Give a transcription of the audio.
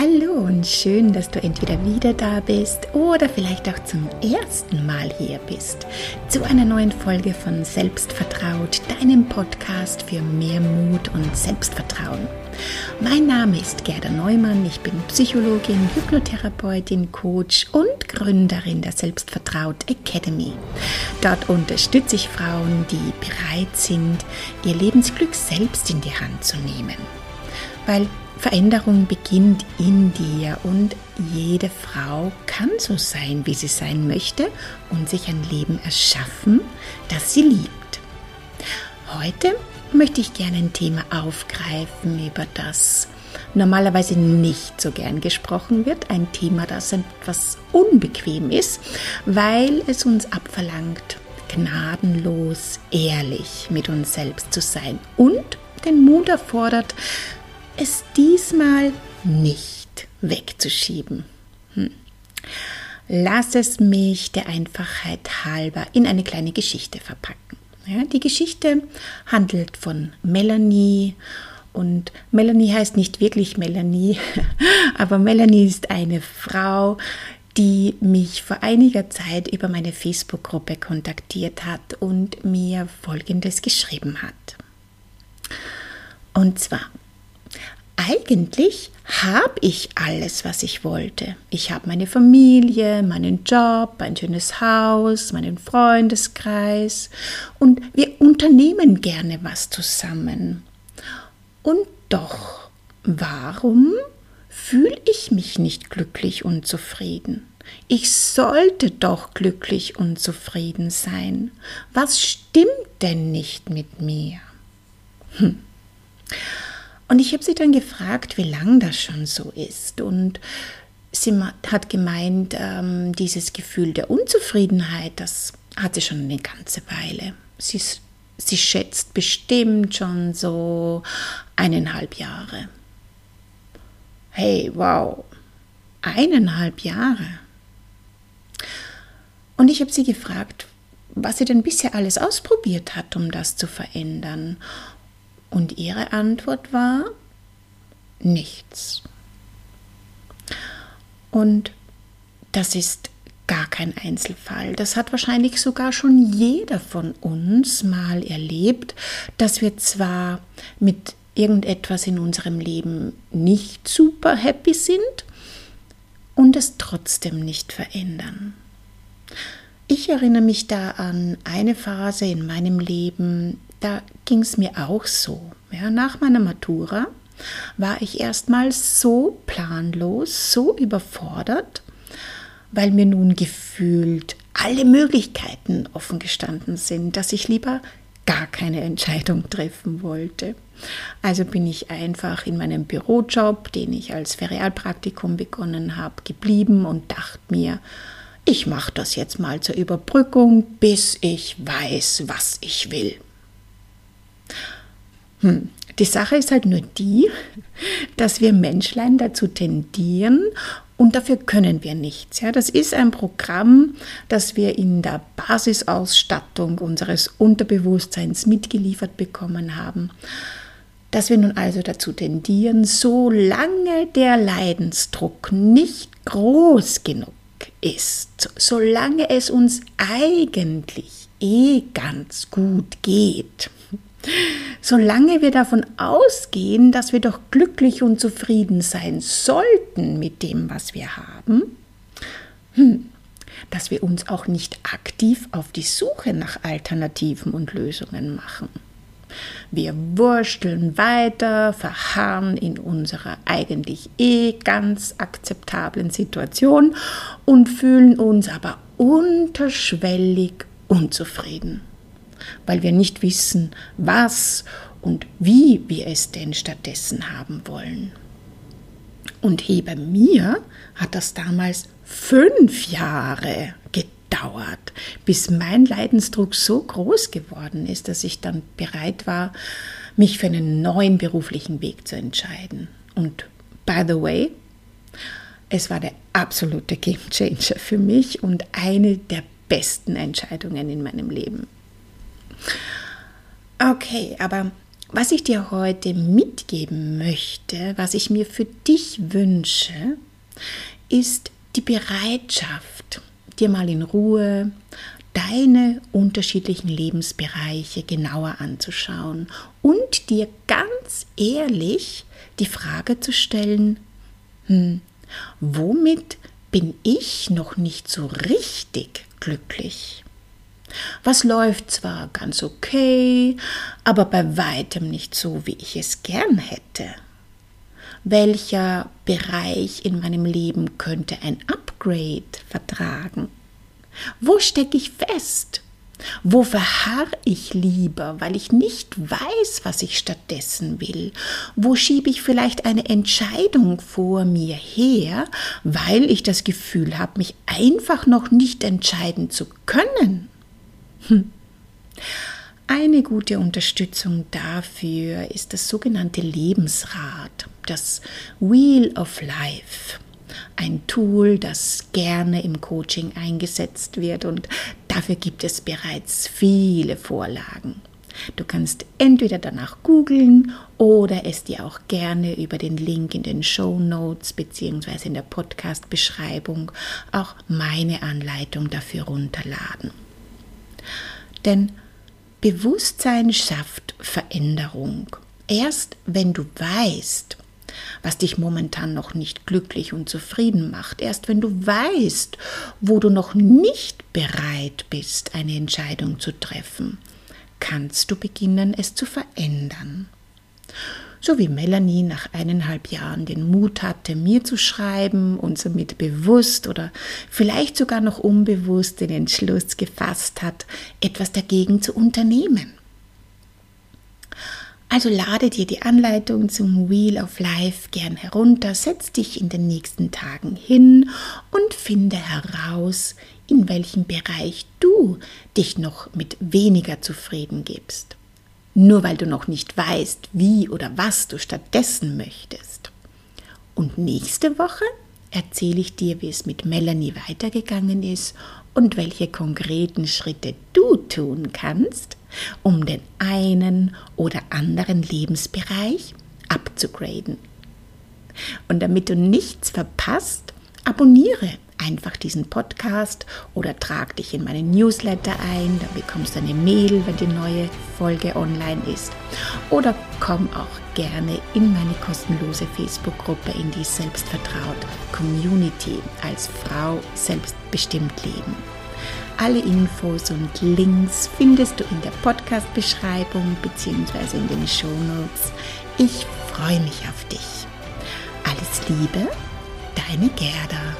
Hallo und schön, dass du entweder wieder da bist oder vielleicht auch zum ersten Mal hier bist zu einer neuen Folge von Selbstvertraut, deinem Podcast für mehr Mut und Selbstvertrauen. Mein Name ist Gerda Neumann, ich bin Psychologin, Hypnotherapeutin, Coach und Gründerin der Selbstvertraut Academy. Dort unterstütze ich Frauen, die bereit sind, ihr Lebensglück selbst in die Hand zu nehmen. Weil Veränderung beginnt in dir und jede Frau kann so sein, wie sie sein möchte und sich ein Leben erschaffen, das sie liebt. Heute möchte ich gerne ein Thema aufgreifen, über das normalerweise nicht so gern gesprochen wird. Ein Thema, das etwas unbequem ist, weil es uns abverlangt, gnadenlos ehrlich mit uns selbst zu sein und den Mut erfordert, es diesmal nicht wegzuschieben. Hm. Lass es mich der Einfachheit halber in eine kleine Geschichte verpacken. Ja, die Geschichte handelt von Melanie und Melanie heißt nicht wirklich Melanie, aber Melanie ist eine Frau, die mich vor einiger Zeit über meine Facebook-Gruppe kontaktiert hat und mir Folgendes geschrieben hat. Und zwar, eigentlich habe ich alles, was ich wollte. Ich habe meine Familie, meinen Job, ein schönes Haus, meinen Freundeskreis und wir unternehmen gerne was zusammen. Und doch, warum fühle ich mich nicht glücklich und zufrieden? Ich sollte doch glücklich und zufrieden sein. Was stimmt denn nicht mit mir? Hm. Und ich habe sie dann gefragt, wie lang das schon so ist. Und sie hat gemeint, ähm, dieses Gefühl der Unzufriedenheit, das hat sie schon eine ganze Weile. Sie, sie schätzt bestimmt schon so eineinhalb Jahre. Hey, wow, eineinhalb Jahre. Und ich habe sie gefragt, was sie denn bisher alles ausprobiert hat, um das zu verändern. Und ihre Antwort war nichts. Und das ist gar kein Einzelfall. Das hat wahrscheinlich sogar schon jeder von uns mal erlebt, dass wir zwar mit irgendetwas in unserem Leben nicht super happy sind und es trotzdem nicht verändern. Ich erinnere mich da an eine Phase in meinem Leben, da ging es mir auch so. Ja, nach meiner Matura war ich erstmal so planlos, so überfordert, weil mir nun gefühlt alle Möglichkeiten offen gestanden sind, dass ich lieber gar keine Entscheidung treffen wollte. Also bin ich einfach in meinem Bürojob, den ich als Ferialpraktikum begonnen habe, geblieben und dachte mir, ich mache das jetzt mal zur Überbrückung, bis ich weiß, was ich will. Hm. Die Sache ist halt nur die, dass wir Menschlein dazu tendieren und dafür können wir nichts. Ja, das ist ein Programm, das wir in der Basisausstattung unseres Unterbewusstseins mitgeliefert bekommen haben. Dass wir nun also dazu tendieren, solange der Leidensdruck nicht groß genug ist, solange es uns eigentlich eh ganz gut geht, Solange wir davon ausgehen, dass wir doch glücklich und zufrieden sein sollten mit dem, was wir haben, hm, dass wir uns auch nicht aktiv auf die Suche nach Alternativen und Lösungen machen. Wir wursteln weiter, verharren in unserer eigentlich eh ganz akzeptablen Situation und fühlen uns aber unterschwellig unzufrieden weil wir nicht wissen, was und wie wir es denn stattdessen haben wollen. Und hey, bei mir hat das damals fünf Jahre gedauert, bis mein Leidensdruck so groß geworden ist, dass ich dann bereit war, mich für einen neuen beruflichen Weg zu entscheiden. Und by the way, es war der absolute Game Changer für mich und eine der besten Entscheidungen in meinem Leben. Okay, aber was ich dir heute mitgeben möchte, was ich mir für dich wünsche, ist die Bereitschaft, dir mal in Ruhe deine unterschiedlichen Lebensbereiche genauer anzuschauen und dir ganz ehrlich die Frage zu stellen, hm, womit bin ich noch nicht so richtig glücklich? Was läuft zwar ganz okay, aber bei weitem nicht so, wie ich es gern hätte. Welcher Bereich in meinem Leben könnte ein Upgrade vertragen? Wo stecke ich fest? Wo verharre ich lieber, weil ich nicht weiß, was ich stattdessen will? Wo schiebe ich vielleicht eine Entscheidung vor mir her, weil ich das Gefühl habe, mich einfach noch nicht entscheiden zu können? Hm. Eine gute Unterstützung dafür ist das sogenannte Lebensrad, das Wheel of Life ein Tool, das gerne im Coaching eingesetzt wird und dafür gibt es bereits viele Vorlagen. Du kannst entweder danach googeln oder es dir auch gerne über den Link in den Show Notes bzw. in der Podcast-Beschreibung auch meine Anleitung dafür runterladen. Denn Bewusstsein schafft Veränderung. Erst wenn du weißt, was dich momentan noch nicht glücklich und zufrieden macht. Erst wenn du weißt, wo du noch nicht bereit bist, eine Entscheidung zu treffen, kannst du beginnen, es zu verändern. So wie Melanie nach eineinhalb Jahren den Mut hatte, mir zu schreiben und somit bewusst oder vielleicht sogar noch unbewusst den Entschluss gefasst hat, etwas dagegen zu unternehmen. Also lade dir die Anleitung zum Wheel of Life gern herunter, setz dich in den nächsten Tagen hin und finde heraus, in welchem Bereich du dich noch mit weniger zufrieden gibst. Nur weil du noch nicht weißt, wie oder was du stattdessen möchtest. Und nächste Woche erzähle ich dir, wie es mit Melanie weitergegangen ist und welche konkreten Schritte du tun kannst, um den einen oder anderen Lebensbereich abzugraden. Und damit du nichts verpasst, abonniere einfach diesen Podcast oder trag dich in meinen Newsletter ein, dann bekommst du eine Mail, wenn die neue Folge online ist. Oder komm auch gerne in meine kostenlose Facebook-Gruppe in die Selbstvertraut Community als Frau selbstbestimmt leben. Alle Infos und Links findest du in der Podcast-Beschreibung bzw. in den Show Notes. Ich freue mich auf dich. Alles Liebe, deine Gerda.